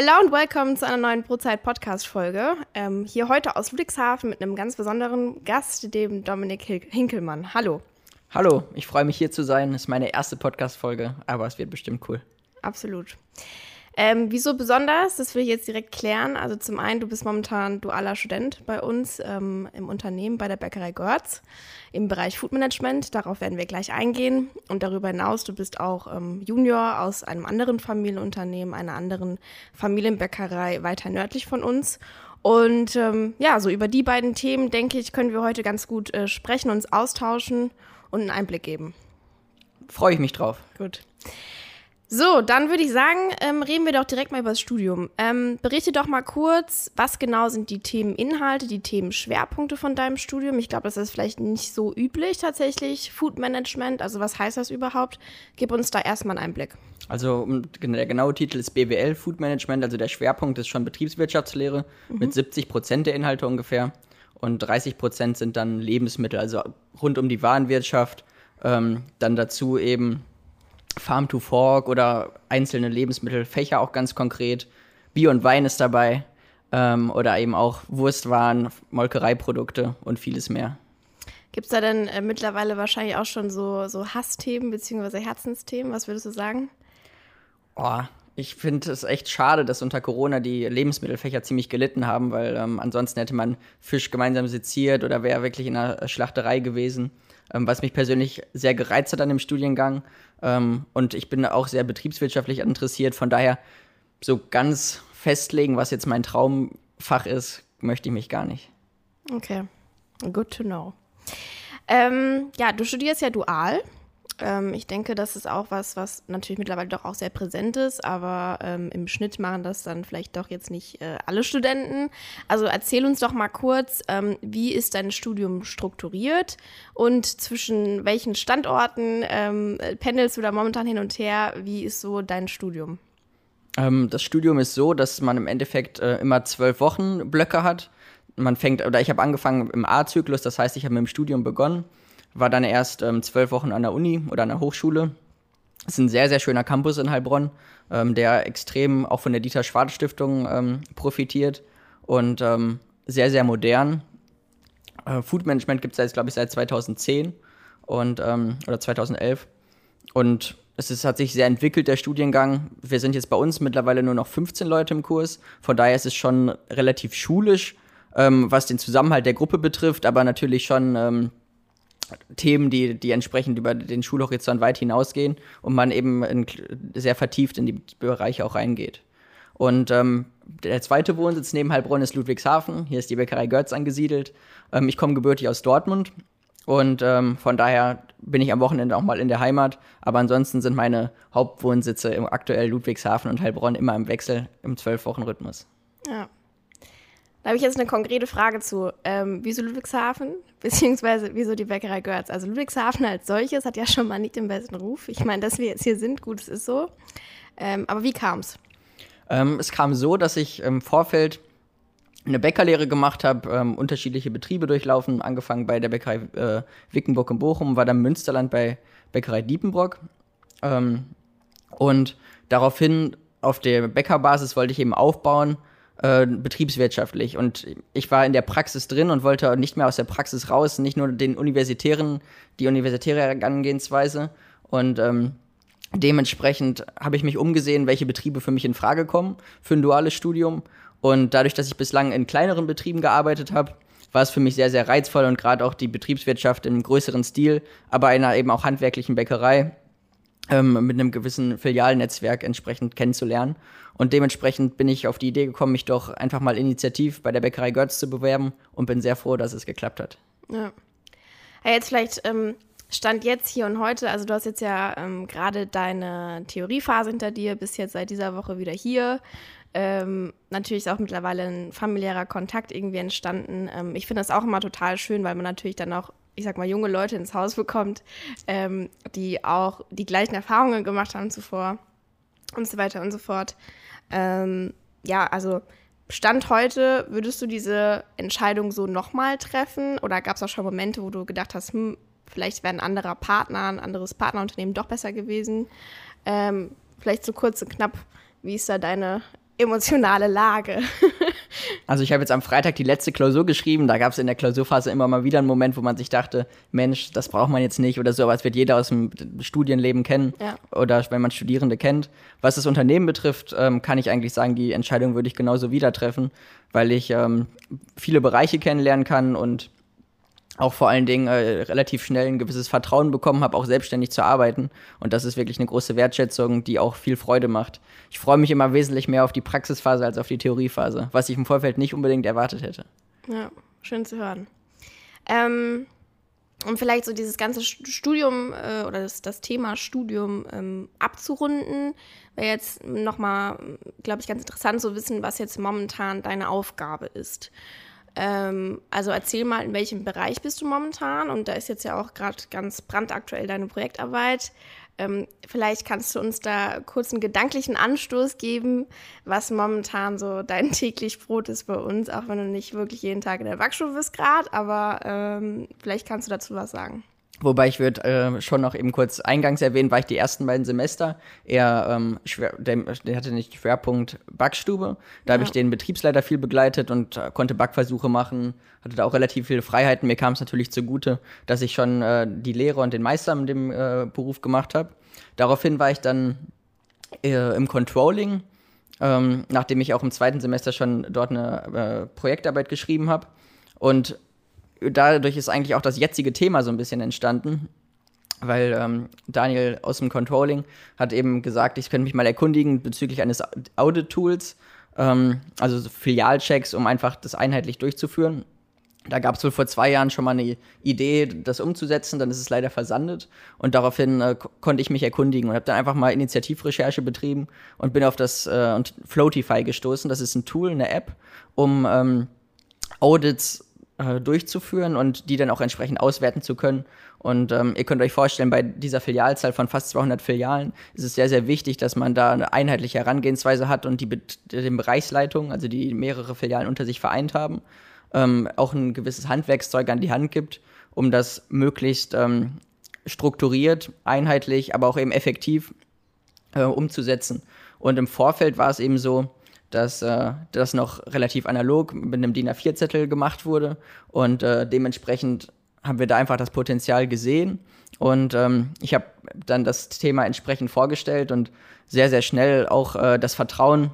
Hello und willkommen zu einer neuen Brotzeit-Podcast-Folge. Ähm, hier heute aus Ludwigshafen mit einem ganz besonderen Gast, dem Dominik Hinkelmann. Hallo. Hallo, ich freue mich hier zu sein. Das ist meine erste Podcast-Folge, aber es wird bestimmt cool. Absolut. Ähm, wieso besonders? Das will ich jetzt direkt klären. Also zum einen, du bist momentan dualer Student bei uns ähm, im Unternehmen bei der Bäckerei Görz im Bereich Food Management. Darauf werden wir gleich eingehen. Und darüber hinaus, du bist auch ähm, Junior aus einem anderen Familienunternehmen, einer anderen Familienbäckerei weiter nördlich von uns. Und ähm, ja, so über die beiden Themen, denke ich, können wir heute ganz gut äh, sprechen, uns austauschen und einen Einblick geben. Freue ich mich drauf. Gut. So, dann würde ich sagen, ähm, reden wir doch direkt mal über das Studium. Ähm, berichte doch mal kurz, was genau sind die Themeninhalte, die Themenschwerpunkte von deinem Studium? Ich glaube, das ist vielleicht nicht so üblich tatsächlich. Food Management, also was heißt das überhaupt? Gib uns da erstmal einen Einblick. Also der genaue Titel ist BWL Food Management, also der Schwerpunkt ist schon Betriebswirtschaftslehre mhm. mit 70 Prozent der Inhalte ungefähr und 30 Prozent sind dann Lebensmittel, also rund um die Warenwirtschaft. Ähm, dann dazu eben Farm to Fork oder einzelne Lebensmittelfächer auch ganz konkret. Bier und Wein ist dabei. Ähm, oder eben auch Wurstwaren, Molkereiprodukte und vieles mehr. Gibt es da denn äh, mittlerweile wahrscheinlich auch schon so, so Hassthemen bzw. Herzensthemen? Was würdest du sagen? Oh, ich finde es echt schade, dass unter Corona die Lebensmittelfächer ziemlich gelitten haben, weil ähm, ansonsten hätte man Fisch gemeinsam seziert oder wäre wirklich in einer Schlachterei gewesen ähm, was mich persönlich sehr gereizt hat an dem Studiengang. Ähm, und ich bin auch sehr betriebswirtschaftlich interessiert. Von daher so ganz festlegen, was jetzt mein Traumfach ist, möchte ich mich gar nicht. Okay, good to know. Ähm, ja, du studierst ja dual. Ähm, ich denke, das ist auch was, was natürlich mittlerweile doch auch sehr präsent ist, aber ähm, im Schnitt machen das dann vielleicht doch jetzt nicht äh, alle Studenten. Also erzähl uns doch mal kurz, ähm, wie ist dein Studium strukturiert und zwischen welchen Standorten ähm, pendelst du da momentan hin und her? Wie ist so dein Studium? Ähm, das Studium ist so, dass man im Endeffekt äh, immer zwölf Wochen Blöcke hat. Man fängt, oder ich habe angefangen im A-Zyklus, das heißt, ich habe mit dem Studium begonnen war dann erst ähm, zwölf Wochen an der Uni oder an der Hochschule. Es ist ein sehr, sehr schöner Campus in Heilbronn, ähm, der extrem auch von der Dieter Schwarz Stiftung ähm, profitiert und ähm, sehr, sehr modern. Äh, Food Management gibt es jetzt, glaube ich, seit 2010 und, ähm, oder 2011. Und es ist, hat sich sehr entwickelt, der Studiengang. Wir sind jetzt bei uns mittlerweile nur noch 15 Leute im Kurs. Von daher ist es schon relativ schulisch, ähm, was den Zusammenhalt der Gruppe betrifft, aber natürlich schon Themen, die, die entsprechend über den Schulhorizont weit hinausgehen und man eben in, sehr vertieft in die Bereiche auch reingeht. Und ähm, der zweite Wohnsitz neben Heilbronn ist Ludwigshafen. Hier ist die Bäckerei Götz angesiedelt. Ähm, ich komme gebürtig aus Dortmund und ähm, von daher bin ich am Wochenende auch mal in der Heimat. Aber ansonsten sind meine Hauptwohnsitze im aktuell Ludwigshafen und Heilbronn immer im Wechsel im Zwölf-Wochen-Rhythmus. Ja. Da habe ich jetzt eine konkrete Frage zu. Ähm, wieso Ludwigshafen? Beziehungsweise wieso die Bäckerei Görz? Also Ludwigshafen als solches hat ja schon mal nicht den besten Ruf. Ich meine, dass wir jetzt hier sind, gut, es ist so. Ähm, aber wie kam es? Ähm, es kam so, dass ich im Vorfeld eine Bäckerlehre gemacht habe, ähm, unterschiedliche Betriebe durchlaufen, angefangen bei der Bäckerei äh, Wickenburg in Bochum, war dann Münsterland bei Bäckerei Diepenbrock. Ähm, und daraufhin auf der Bäckerbasis wollte ich eben aufbauen äh, betriebswirtschaftlich. Und ich war in der Praxis drin und wollte nicht mehr aus der Praxis raus, nicht nur den universitären, die universitäre Herangehensweise. Und ähm, dementsprechend habe ich mich umgesehen, welche Betriebe für mich in Frage kommen für ein duales Studium. Und dadurch, dass ich bislang in kleineren Betrieben gearbeitet habe, war es für mich sehr, sehr reizvoll und gerade auch die Betriebswirtschaft im größeren Stil, aber einer eben auch handwerklichen Bäckerei ähm, mit einem gewissen Filialnetzwerk entsprechend kennenzulernen. Und dementsprechend bin ich auf die Idee gekommen, mich doch einfach mal initiativ bei der Bäckerei Götz zu bewerben und bin sehr froh, dass es geklappt hat. Ja. ja jetzt vielleicht ähm, Stand jetzt hier und heute, also du hast jetzt ja ähm, gerade deine Theoriephase hinter dir, bist jetzt seit dieser Woche wieder hier. Ähm, natürlich ist auch mittlerweile ein familiärer Kontakt irgendwie entstanden. Ähm, ich finde das auch immer total schön, weil man natürlich dann auch ich sag mal, junge Leute ins Haus bekommt, ähm, die auch die gleichen Erfahrungen gemacht haben zuvor und so weiter und so fort. Ähm, ja, also Stand heute, würdest du diese Entscheidung so nochmal treffen? Oder gab es auch schon Momente, wo du gedacht hast, hm, vielleicht wäre ein anderer Partner, ein anderes Partnerunternehmen doch besser gewesen? Ähm, vielleicht so kurz und knapp, wie ist da deine emotionale Lage? also ich habe jetzt am Freitag die letzte Klausur geschrieben. Da gab es in der Klausurphase immer mal wieder einen Moment, wo man sich dachte, Mensch, das braucht man jetzt nicht oder so, aber es wird jeder aus dem Studienleben kennen ja. oder wenn man Studierende kennt. Was das Unternehmen betrifft, ähm, kann ich eigentlich sagen, die Entscheidung würde ich genauso wieder treffen, weil ich ähm, viele Bereiche kennenlernen kann und auch vor allen Dingen äh, relativ schnell ein gewisses Vertrauen bekommen habe, auch selbstständig zu arbeiten. Und das ist wirklich eine große Wertschätzung, die auch viel Freude macht. Ich freue mich immer wesentlich mehr auf die Praxisphase als auf die Theoriephase, was ich im Vorfeld nicht unbedingt erwartet hätte. Ja, schön zu hören. Ähm, um vielleicht so dieses ganze Studium äh, oder das, das, Thema Studium ähm, abzurunden, wäre jetzt nochmal, glaube ich, ganz interessant zu wissen, was jetzt momentan deine Aufgabe ist. Ähm, also erzähl mal, in welchem Bereich bist du momentan? Und da ist jetzt ja auch gerade ganz brandaktuell deine Projektarbeit. Ähm, vielleicht kannst du uns da kurz einen gedanklichen Anstoß geben, was momentan so dein täglich Brot ist bei uns, auch wenn du nicht wirklich jeden Tag in der Backstube bist gerade, aber ähm, vielleicht kannst du dazu was sagen. Wobei ich würde äh, schon noch eben kurz eingangs erwähnen, war ich die ersten beiden Semester eher, ähm, schwer, der, der, hatte nicht Schwerpunkt Backstube. Da ja. habe ich den Betriebsleiter viel begleitet und äh, konnte Backversuche machen, hatte da auch relativ viele Freiheiten. Mir kam es natürlich zugute, dass ich schon äh, die Lehre und den Meister in dem äh, Beruf gemacht habe. Daraufhin war ich dann äh, im Controlling, ähm, nachdem ich auch im zweiten Semester schon dort eine äh, Projektarbeit geschrieben habe. Und dadurch ist eigentlich auch das jetzige Thema so ein bisschen entstanden, weil ähm, Daniel aus dem Controlling hat eben gesagt, ich könnte mich mal erkundigen bezüglich eines Audit-Tools, ähm, also Filialchecks, um einfach das einheitlich durchzuführen. Da gab es wohl vor zwei Jahren schon mal eine Idee, das umzusetzen, dann ist es leider versandet und daraufhin äh, konnte ich mich erkundigen und habe dann einfach mal Initiativrecherche betrieben und bin auf das äh, und Floatify gestoßen. Das ist ein Tool, eine App, um ähm, Audits äh, durchzuführen und die dann auch entsprechend auswerten zu können. Und ähm, ihr könnt euch vorstellen, bei dieser Filialzahl von fast 200 Filialen ist es sehr, sehr wichtig, dass man da eine einheitliche Herangehensweise hat und die, die Bereichsleitung, also die mehrere Filialen unter sich vereint haben, ähm, auch ein gewisses Handwerkszeug an die Hand gibt, um das möglichst ähm, strukturiert, einheitlich, aber auch eben effektiv äh, umzusetzen. Und im Vorfeld war es eben so, dass äh, das noch relativ analog mit einem DIN A4-Zettel gemacht wurde und äh, dementsprechend haben wir da einfach das Potenzial gesehen und ähm, ich habe dann das Thema entsprechend vorgestellt und sehr, sehr schnell auch äh, das Vertrauen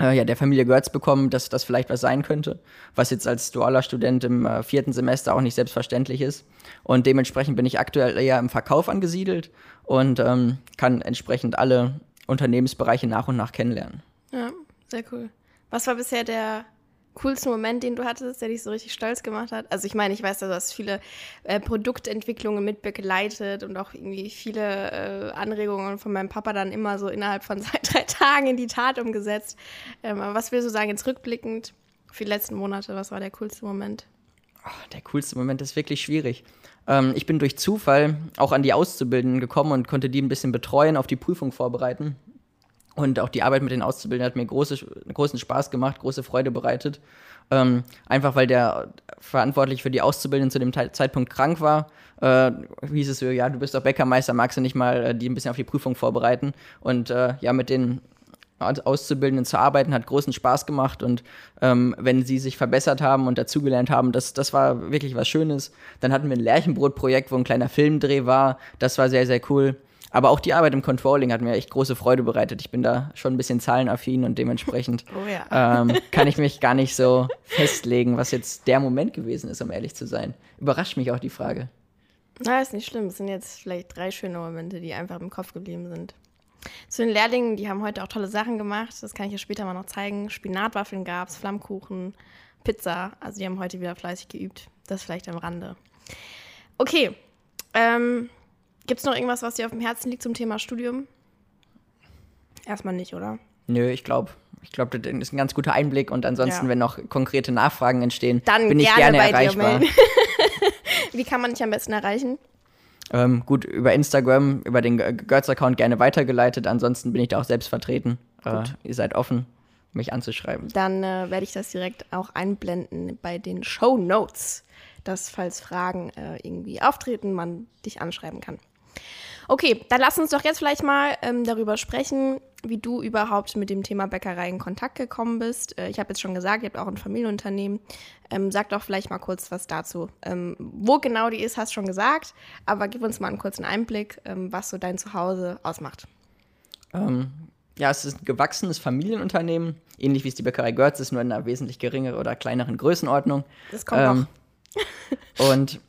äh, ja, der Familie Götz bekommen, dass das vielleicht was sein könnte, was jetzt als dualer Student im äh, vierten Semester auch nicht selbstverständlich ist. Und dementsprechend bin ich aktuell eher im Verkauf angesiedelt und ähm, kann entsprechend alle Unternehmensbereiche nach und nach kennenlernen. Ja, sehr cool. Was war bisher der coolste Moment, den du hattest, der dich so richtig stolz gemacht hat? Also ich meine, ich weiß, du hast viele äh, Produktentwicklungen mit begleitet und auch irgendwie viele äh, Anregungen von meinem Papa dann immer so innerhalb von zwei, drei Tagen in die Tat umgesetzt. Ähm, aber was willst du sagen, jetzt rückblickend für die letzten Monate, was war der coolste Moment? Oh, der coolste Moment ist wirklich schwierig. Ähm, ich bin durch Zufall auch an die Auszubildenden gekommen und konnte die ein bisschen betreuen, auf die Prüfung vorbereiten. Und auch die Arbeit mit den Auszubildenden hat mir große, großen Spaß gemacht, große Freude bereitet. Ähm, einfach weil der verantwortlich für die Auszubildenden zu dem Zeitpunkt krank war, äh, hieß es so, ja, du bist doch Bäckermeister, magst du nicht mal äh, die ein bisschen auf die Prüfung vorbereiten? Und äh, ja, mit den Auszubildenden zu arbeiten, hat großen Spaß gemacht und ähm, wenn sie sich verbessert haben und dazugelernt haben, das, das war wirklich was Schönes. Dann hatten wir ein Lärchenbrot-Projekt, wo ein kleiner Filmdreh war, das war sehr, sehr cool. Aber auch die Arbeit im Controlling hat mir echt große Freude bereitet. Ich bin da schon ein bisschen zahlenaffin und dementsprechend oh ja. ähm, kann ich mich gar nicht so festlegen, was jetzt der Moment gewesen ist, um ehrlich zu sein. Überrascht mich auch die Frage. Na, ist nicht schlimm. Es sind jetzt vielleicht drei schöne Momente, die einfach im Kopf geblieben sind. Zu den Lehrlingen, die haben heute auch tolle Sachen gemacht. Das kann ich dir später mal noch zeigen. Spinatwaffeln gab es, Flammkuchen, Pizza. Also die haben heute wieder fleißig geübt. Das vielleicht am Rande. Okay. Ähm, Gibt es noch irgendwas, was dir auf dem Herzen liegt zum Thema Studium? Erstmal nicht, oder? Nö, ich glaube, ich glaube, das ist ein ganz guter Einblick und ansonsten, ja. wenn noch konkrete Nachfragen entstehen, Dann bin ich gerne, gerne erreichbar. Wie kann man dich am besten erreichen? Ähm, gut, über Instagram, über den Götz-Account gerne weitergeleitet. Ansonsten bin ich da auch selbst vertreten. Äh, ihr seid offen, mich anzuschreiben. Dann äh, werde ich das direkt auch einblenden bei den Show Notes, dass falls Fragen äh, irgendwie auftreten, man dich anschreiben kann. Okay, dann lass uns doch jetzt vielleicht mal ähm, darüber sprechen, wie du überhaupt mit dem Thema Bäckerei in Kontakt gekommen bist. Äh, ich habe jetzt schon gesagt, ihr habt auch ein Familienunternehmen. Ähm, sag doch vielleicht mal kurz was dazu. Ähm, wo genau die ist, hast du schon gesagt, aber gib uns mal einen kurzen Einblick, ähm, was so dein Zuhause ausmacht. Ähm, ja, es ist ein gewachsenes Familienunternehmen, ähnlich wie es die Bäckerei Görz ist, nur in einer wesentlich geringeren oder kleineren Größenordnung. Das kommt ähm, noch. und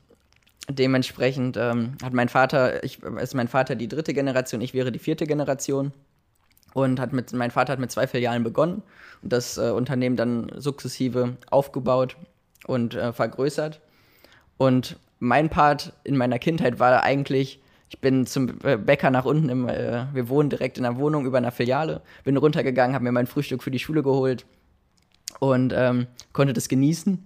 dementsprechend ähm, hat mein Vater, ich, ist mein Vater die dritte Generation, ich wäre die vierte Generation. Und hat mit, mein Vater hat mit zwei Filialen begonnen und das äh, Unternehmen dann sukzessive aufgebaut und äh, vergrößert. Und mein Part in meiner Kindheit war eigentlich, ich bin zum äh, Bäcker nach unten, im, äh, wir wohnen direkt in einer Wohnung über einer Filiale, bin runtergegangen, habe mir mein Frühstück für die Schule geholt und ähm, konnte das genießen.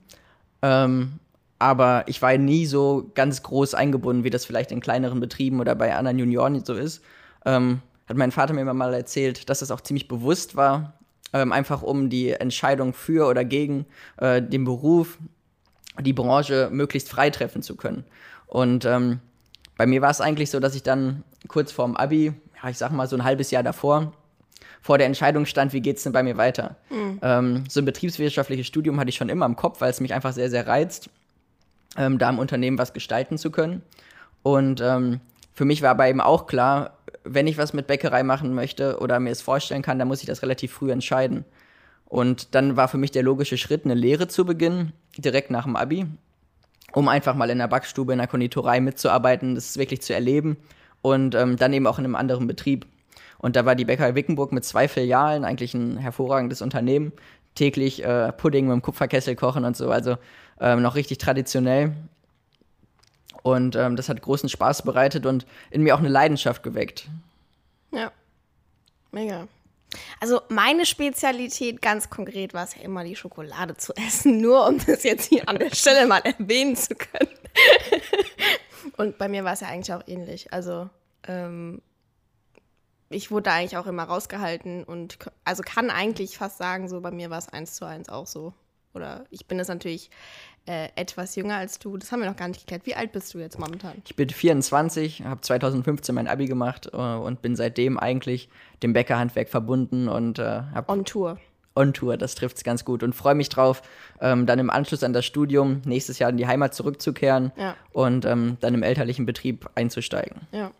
Ähm, aber ich war nie so ganz groß eingebunden, wie das vielleicht in kleineren Betrieben oder bei anderen Junioren so ist. Ähm, hat mein Vater mir immer mal erzählt, dass das auch ziemlich bewusst war, ähm, einfach um die Entscheidung für oder gegen äh, den Beruf, die Branche möglichst frei treffen zu können. Und ähm, bei mir war es eigentlich so, dass ich dann kurz vorm Abi, ja, ich sag mal so ein halbes Jahr davor, vor der Entscheidung stand, wie geht es denn bei mir weiter. Mhm. Ähm, so ein betriebswirtschaftliches Studium hatte ich schon immer im Kopf, weil es mich einfach sehr, sehr reizt, ähm, da im Unternehmen was gestalten zu können. Und ähm, für mich war aber eben auch klar, wenn ich was mit Bäckerei machen möchte oder mir es vorstellen kann, dann muss ich das relativ früh entscheiden. Und dann war für mich der logische Schritt, eine Lehre zu beginnen, direkt nach dem Abi, um einfach mal in der Backstube, in der Konditorei mitzuarbeiten, das wirklich zu erleben und ähm, dann eben auch in einem anderen Betrieb. Und da war die Bäckerei Wickenburg mit zwei Filialen eigentlich ein hervorragendes Unternehmen. Täglich äh, Pudding mit dem Kupferkessel kochen und so, also ähm, noch richtig traditionell. Und ähm, das hat großen Spaß bereitet und in mir auch eine Leidenschaft geweckt. Ja, mega. Also meine Spezialität ganz konkret war es ja immer die Schokolade zu essen, nur um das jetzt hier an der Stelle mal erwähnen zu können. und bei mir war es ja eigentlich auch ähnlich. Also ähm, ich wurde da eigentlich auch immer rausgehalten und also kann eigentlich fast sagen, so bei mir war es eins zu eins auch so. Oder ich bin es natürlich äh, etwas jünger als du. Das haben wir noch gar nicht geklärt. Wie alt bist du jetzt momentan? Ich bin 24, habe 2015 mein Abi gemacht äh, und bin seitdem eigentlich dem Bäckerhandwerk verbunden und äh, habe. On Tour. On Tour, das trifft es ganz gut und freue mich drauf, ähm, dann im Anschluss an das Studium nächstes Jahr in die Heimat zurückzukehren ja. und ähm, dann im elterlichen Betrieb einzusteigen. Ja.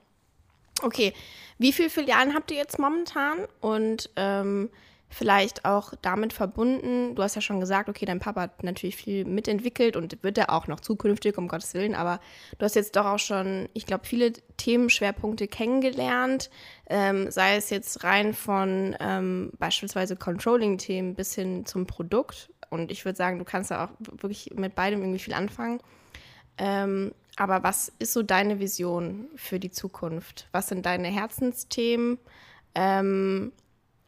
Okay. Wie viele Filialen habt ihr jetzt momentan? Und ähm, vielleicht auch damit verbunden, du hast ja schon gesagt, okay, dein Papa hat natürlich viel mitentwickelt und wird er auch noch zukünftig, um Gottes Willen, aber du hast jetzt doch auch schon, ich glaube, viele Themenschwerpunkte kennengelernt, ähm, sei es jetzt rein von ähm, beispielsweise Controlling-Themen bis hin zum Produkt. Und ich würde sagen, du kannst da auch wirklich mit beidem irgendwie viel anfangen. Ähm, aber was ist so deine Vision für die Zukunft? Was sind deine Herzensthemen? Ähm,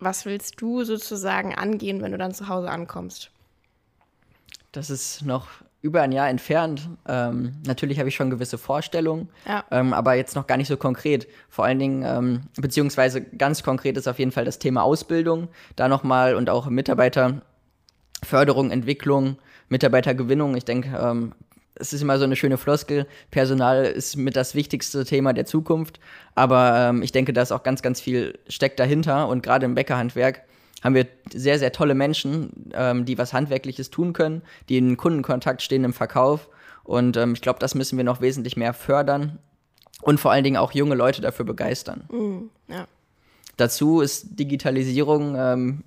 was willst du sozusagen angehen, wenn du dann zu Hause ankommst? Das ist noch über ein Jahr entfernt. Ähm, natürlich habe ich schon gewisse Vorstellungen, ja. ähm, aber jetzt noch gar nicht so konkret. Vor allen Dingen, ähm, beziehungsweise ganz konkret ist auf jeden Fall das Thema Ausbildung. Da nochmal und auch Mitarbeiterförderung, Entwicklung, Mitarbeitergewinnung. Ich denke, ähm, es ist immer so eine schöne Floskel, Personal ist mit das wichtigste Thema der Zukunft, aber ähm, ich denke, da ist auch ganz, ganz viel steckt dahinter und gerade im Bäckerhandwerk haben wir sehr, sehr tolle Menschen, ähm, die was Handwerkliches tun können, die in Kundenkontakt stehen im Verkauf und ähm, ich glaube, das müssen wir noch wesentlich mehr fördern und vor allen Dingen auch junge Leute dafür begeistern. Mm, ja. Dazu ist Digitalisierung ähm,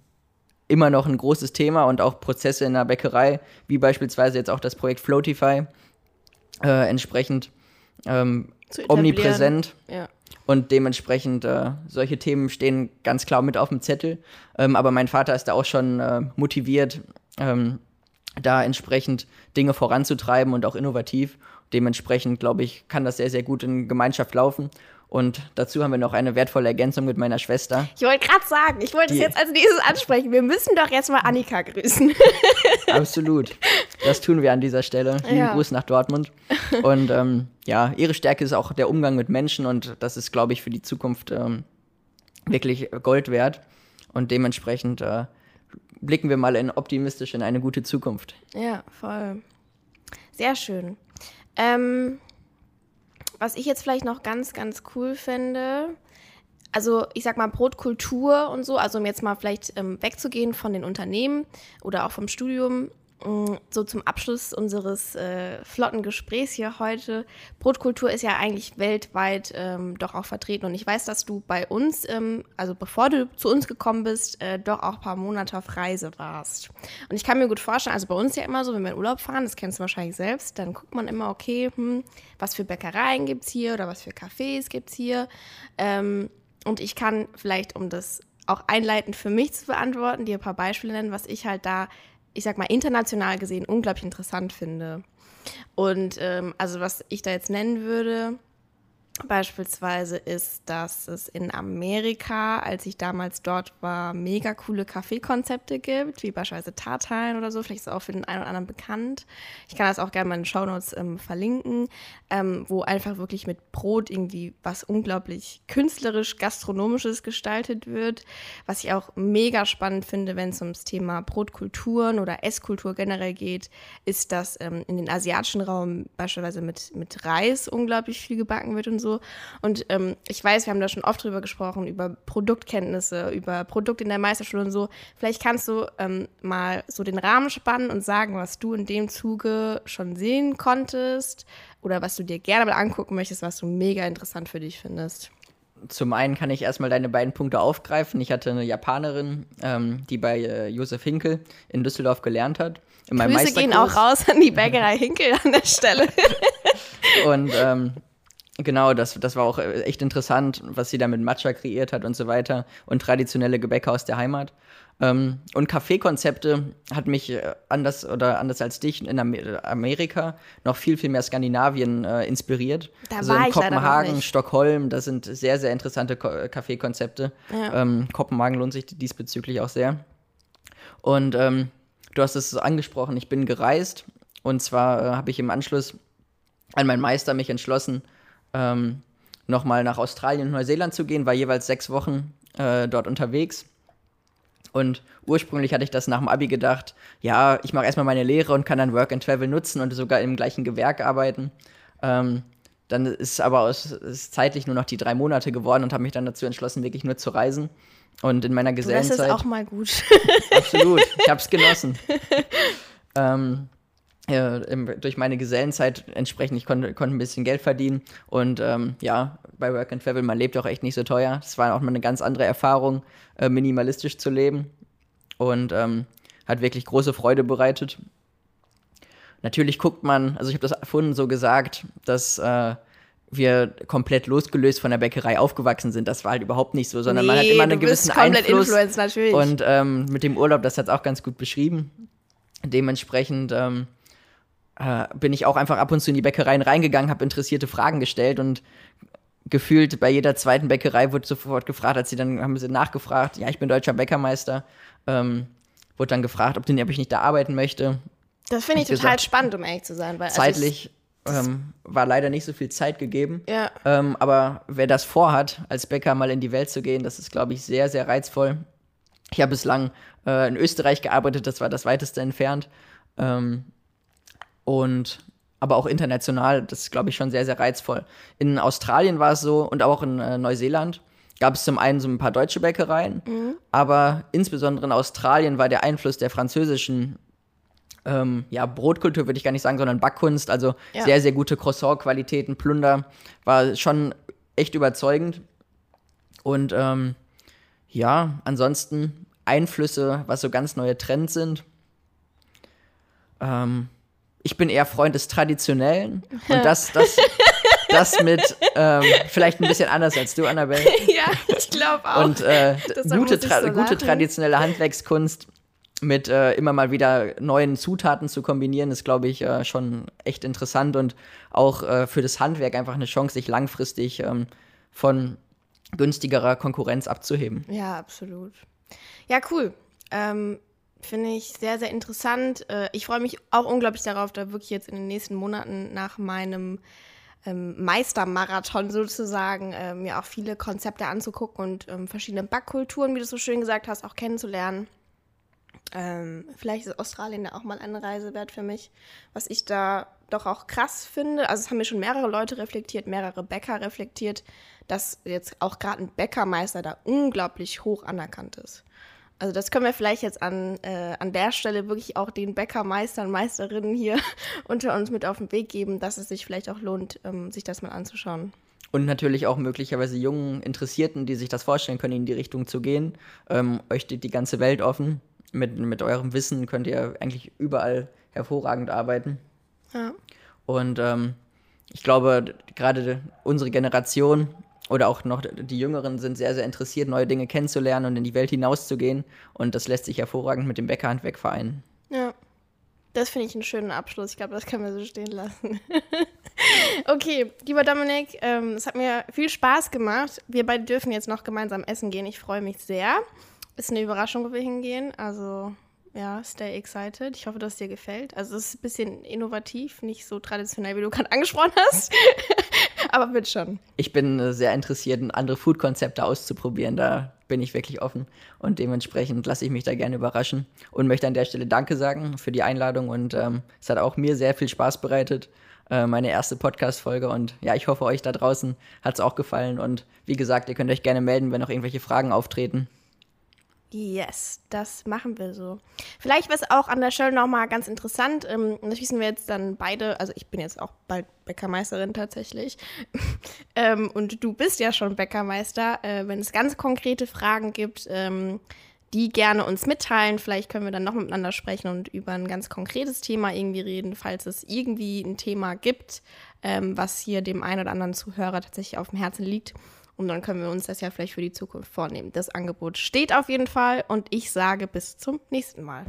immer noch ein großes Thema und auch Prozesse in der Bäckerei, wie beispielsweise jetzt auch das Projekt Floatify, äh, entsprechend ähm, omnipräsent. Ja. Und dementsprechend äh, solche Themen stehen ganz klar mit auf dem Zettel. Ähm, aber mein Vater ist da auch schon äh, motiviert, ähm, da entsprechend Dinge voranzutreiben und auch innovativ. Dementsprechend, glaube ich, kann das sehr, sehr gut in Gemeinschaft laufen. Und dazu haben wir noch eine wertvolle Ergänzung mit meiner Schwester. Ich wollte gerade sagen, ich wollte es jetzt als nächstes ansprechen. Wir müssen doch jetzt mal Annika grüßen. Absolut. Das tun wir an dieser Stelle. Lieben ja. Gruß nach Dortmund. Und ähm, ja, ihre Stärke ist auch der Umgang mit Menschen und das ist, glaube ich, für die Zukunft ähm, wirklich Gold wert. Und dementsprechend äh, blicken wir mal in optimistisch in eine gute Zukunft. Ja, voll. Sehr schön. Ähm, was ich jetzt vielleicht noch ganz, ganz cool fände, also ich sag mal Brotkultur und so, also um jetzt mal vielleicht ähm, wegzugehen von den Unternehmen oder auch vom Studium, so zum Abschluss unseres äh, flotten Gesprächs hier heute. Brotkultur ist ja eigentlich weltweit ähm, doch auch vertreten und ich weiß, dass du bei uns, ähm, also bevor du zu uns gekommen bist, äh, doch auch ein paar Monate auf Reise warst. Und ich kann mir gut vorstellen, also bei uns ja immer so, wenn wir in Urlaub fahren, das kennst du wahrscheinlich selbst, dann guckt man immer, okay, hm, was für Bäckereien gibt es hier oder was für Cafés gibt es hier. Ähm, und ich kann vielleicht, um das auch einleitend für mich zu beantworten, dir ein paar Beispiele nennen, was ich halt da ich sag mal, international gesehen unglaublich interessant finde. Und ähm, also was ich da jetzt nennen würde, Beispielsweise ist, dass es in Amerika, als ich damals dort war, mega coole Kaffeekonzepte gibt, wie beispielsweise Tartine oder so. Vielleicht ist es auch für den einen oder anderen bekannt. Ich kann das auch gerne mal in den Shownotes ähm, verlinken, ähm, wo einfach wirklich mit Brot irgendwie was unglaublich künstlerisch, gastronomisches gestaltet wird. Was ich auch mega spannend finde, wenn es ums Thema Brotkulturen oder Esskultur generell geht, ist, dass ähm, in den asiatischen Raum beispielsweise mit, mit Reis unglaublich viel gebacken wird und so so. Und ähm, ich weiß, wir haben da schon oft drüber gesprochen, über Produktkenntnisse, über Produkte in der Meisterschule und so. Vielleicht kannst du ähm, mal so den Rahmen spannen und sagen, was du in dem Zuge schon sehen konntest oder was du dir gerne mal angucken möchtest, was du mega interessant für dich findest. Zum einen kann ich erstmal deine beiden Punkte aufgreifen. Ich hatte eine Japanerin, ähm, die bei äh, Josef Hinkel in Düsseldorf gelernt hat. In Grüße gehen auch raus an die Bäckerei Hinkel an der Stelle. und ähm, Genau, das, das war auch äh, echt interessant, was sie da mit Matcha kreiert hat und so weiter und traditionelle Gebäcke aus der Heimat. Ähm, und Kaffeekonzepte hat mich äh, anders oder anders als dich in Amerika noch viel, viel mehr Skandinavien äh, inspiriert. Da also war in ich Kopenhagen, Stockholm, das sind sehr, sehr interessante Ko Kaffeekonzepte. Ja. Ähm, Kopenhagen lohnt sich diesbezüglich auch sehr. Und ähm, du hast es angesprochen, ich bin gereist und zwar äh, habe ich im Anschluss an meinen Meister mich entschlossen, ähm, nochmal nach Australien und Neuseeland zu gehen, war jeweils sechs Wochen äh, dort unterwegs. Und ursprünglich hatte ich das nach dem Abi gedacht, ja, ich mache erstmal meine Lehre und kann dann Work and Travel nutzen und sogar im gleichen Gewerk arbeiten. Ähm, dann ist aber aus, ist zeitlich nur noch die drei Monate geworden und habe mich dann dazu entschlossen, wirklich nur zu reisen. Und in meiner Gesellenzeit. Das ist auch mal gut. absolut, ich habe es genossen. ähm, äh, durch meine Gesellenzeit entsprechend, ich konnte, konnte ein bisschen Geld verdienen und ähm, ja, bei Work and Travel, man lebt auch echt nicht so teuer. Das war auch mal eine ganz andere Erfahrung, äh, minimalistisch zu leben und ähm, hat wirklich große Freude bereitet. Natürlich guckt man, also ich habe das vorhin so gesagt, dass äh, wir komplett losgelöst von der Bäckerei aufgewachsen sind. Das war halt überhaupt nicht so, sondern nee, man hat immer einen gewissen Einfluss. Influence, natürlich. Und ähm, mit dem Urlaub, das hat es auch ganz gut beschrieben. Dementsprechend ähm, äh, bin ich auch einfach ab und zu in die Bäckereien reingegangen, habe interessierte Fragen gestellt und gefühlt bei jeder zweiten Bäckerei wurde sofort gefragt, als sie dann haben sie nachgefragt, ja, ich bin deutscher Bäckermeister, ähm, wurde dann gefragt, ob, denn, ob ich nicht da arbeiten möchte. Das finde ich, ich total gesagt, spannend, um ehrlich zu sein. Weil also zeitlich also ähm, war leider nicht so viel Zeit gegeben. Ja. Ähm, aber wer das vorhat, als Bäcker mal in die Welt zu gehen, das ist, glaube ich, sehr, sehr reizvoll. Ich habe bislang äh, in Österreich gearbeitet, das war das weiteste entfernt. Ähm, und aber auch international, das ist, glaube ich, schon sehr, sehr reizvoll. In Australien war es so und auch in äh, Neuseeland gab es zum einen so ein paar deutsche Bäckereien, mhm. aber insbesondere in Australien war der Einfluss der französischen ähm, ja, Brotkultur, würde ich gar nicht sagen, sondern Backkunst, also ja. sehr, sehr gute Croissant-Qualitäten, Plunder, war schon echt überzeugend. Und ähm, ja, ansonsten Einflüsse, was so ganz neue Trends sind. Ähm, ich bin eher Freund des Traditionellen. Und das, das, das mit ähm, vielleicht ein bisschen anders als du, Annabelle. ja, ich glaube auch. Und äh, gute, tra so gute traditionelle Handwerkskunst mit äh, immer mal wieder neuen Zutaten zu kombinieren, ist, glaube ich, äh, schon echt interessant und auch äh, für das Handwerk einfach eine Chance, sich langfristig ähm, von günstigerer Konkurrenz abzuheben. Ja, absolut. Ja, cool. Ähm, Finde ich sehr, sehr interessant. Äh, ich freue mich auch unglaublich darauf, da wirklich jetzt in den nächsten Monaten nach meinem ähm, Meistermarathon sozusagen äh, mir auch viele Konzepte anzugucken und ähm, verschiedene Backkulturen, wie du so schön gesagt hast, auch kennenzulernen. Ähm, vielleicht ist Australien da auch mal eine Reise wert für mich. Was ich da doch auch krass finde, also es haben mir schon mehrere Leute reflektiert, mehrere Bäcker reflektiert, dass jetzt auch gerade ein Bäckermeister da unglaublich hoch anerkannt ist. Also das können wir vielleicht jetzt an, äh, an der Stelle wirklich auch den Bäckermeistern, Meisterinnen hier unter uns mit auf den Weg geben, dass es sich vielleicht auch lohnt, ähm, sich das mal anzuschauen. Und natürlich auch möglicherweise jungen Interessierten, die sich das vorstellen können, in die Richtung zu gehen. Ähm, euch steht die ganze Welt offen. Mit, mit eurem Wissen könnt ihr eigentlich überall hervorragend arbeiten. Ja. Und ähm, ich glaube, gerade unsere Generation oder auch noch die Jüngeren sind sehr, sehr interessiert, neue Dinge kennenzulernen und in die Welt hinauszugehen. Und das lässt sich hervorragend mit dem Bäckerhandwerk vereinen. Ja. Das finde ich einen schönen Abschluss. Ich glaube, das können wir so stehen lassen. okay, lieber Dominik, ähm, es hat mir viel Spaß gemacht. Wir beide dürfen jetzt noch gemeinsam essen gehen. Ich freue mich sehr. Ist eine Überraschung, wo wir hingehen. Also, ja, stay excited. Ich hoffe, dass es dir gefällt. Also, es ist ein bisschen innovativ, nicht so traditionell, wie du gerade angesprochen hast. Aber wird schon. Ich bin äh, sehr interessiert, andere Food-Konzepte auszuprobieren. Da bin ich wirklich offen und dementsprechend lasse ich mich da gerne überraschen und möchte an der Stelle Danke sagen für die Einladung und ähm, es hat auch mir sehr viel Spaß bereitet, äh, meine erste Podcast-Folge und ja, ich hoffe euch da draußen hat es auch gefallen und wie gesagt, ihr könnt euch gerne melden, wenn noch irgendwelche Fragen auftreten. Yes, das machen wir so. Vielleicht wäre es auch an der Stelle nochmal ganz interessant. Ähm, das wissen wir jetzt dann beide. Also, ich bin jetzt auch bald Bäckermeisterin tatsächlich. ähm, und du bist ja schon Bäckermeister. Äh, wenn es ganz konkrete Fragen gibt, ähm, die gerne uns mitteilen. Vielleicht können wir dann noch miteinander sprechen und über ein ganz konkretes Thema irgendwie reden, falls es irgendwie ein Thema gibt, ähm, was hier dem einen oder anderen Zuhörer tatsächlich auf dem Herzen liegt. Und dann können wir uns das ja vielleicht für die Zukunft vornehmen. Das Angebot steht auf jeden Fall und ich sage bis zum nächsten Mal.